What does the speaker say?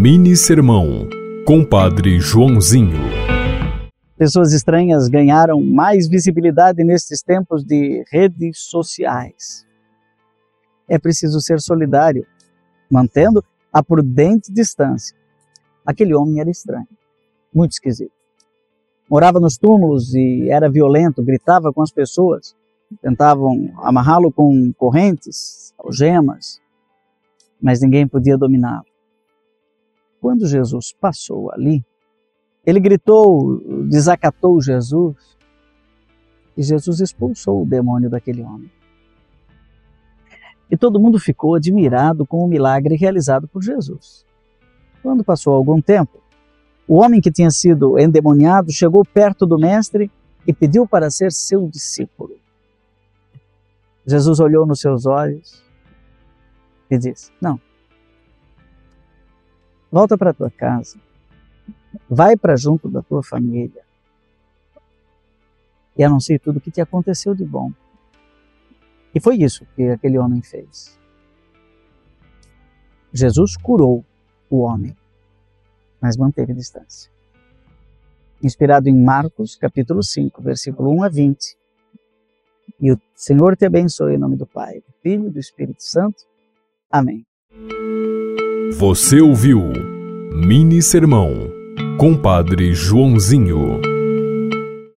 Mini Sermão, Compadre Joãozinho. Pessoas estranhas ganharam mais visibilidade nestes tempos de redes sociais. É preciso ser solidário, mantendo a prudente distância. Aquele homem era estranho, muito esquisito. Morava nos túmulos e era violento, gritava com as pessoas. Tentavam amarrá-lo com correntes, algemas, mas ninguém podia dominá-lo. Quando Jesus passou ali, ele gritou, desacatou Jesus, e Jesus expulsou o demônio daquele homem. E todo mundo ficou admirado com o milagre realizado por Jesus. Quando passou algum tempo, o homem que tinha sido endemoniado chegou perto do Mestre e pediu para ser seu discípulo. Jesus olhou nos seus olhos e disse: Não, Volta para tua casa. Vai para junto da tua família. E anuncie tudo o que te aconteceu de bom. E foi isso que aquele homem fez. Jesus curou o homem, mas manteve distância. Inspirado em Marcos, capítulo 5, versículo 1 a 20. E o Senhor te abençoe em nome do Pai, do Filho e do Espírito Santo. Amém. Você ouviu Mini Sermão, Compadre Joãozinho.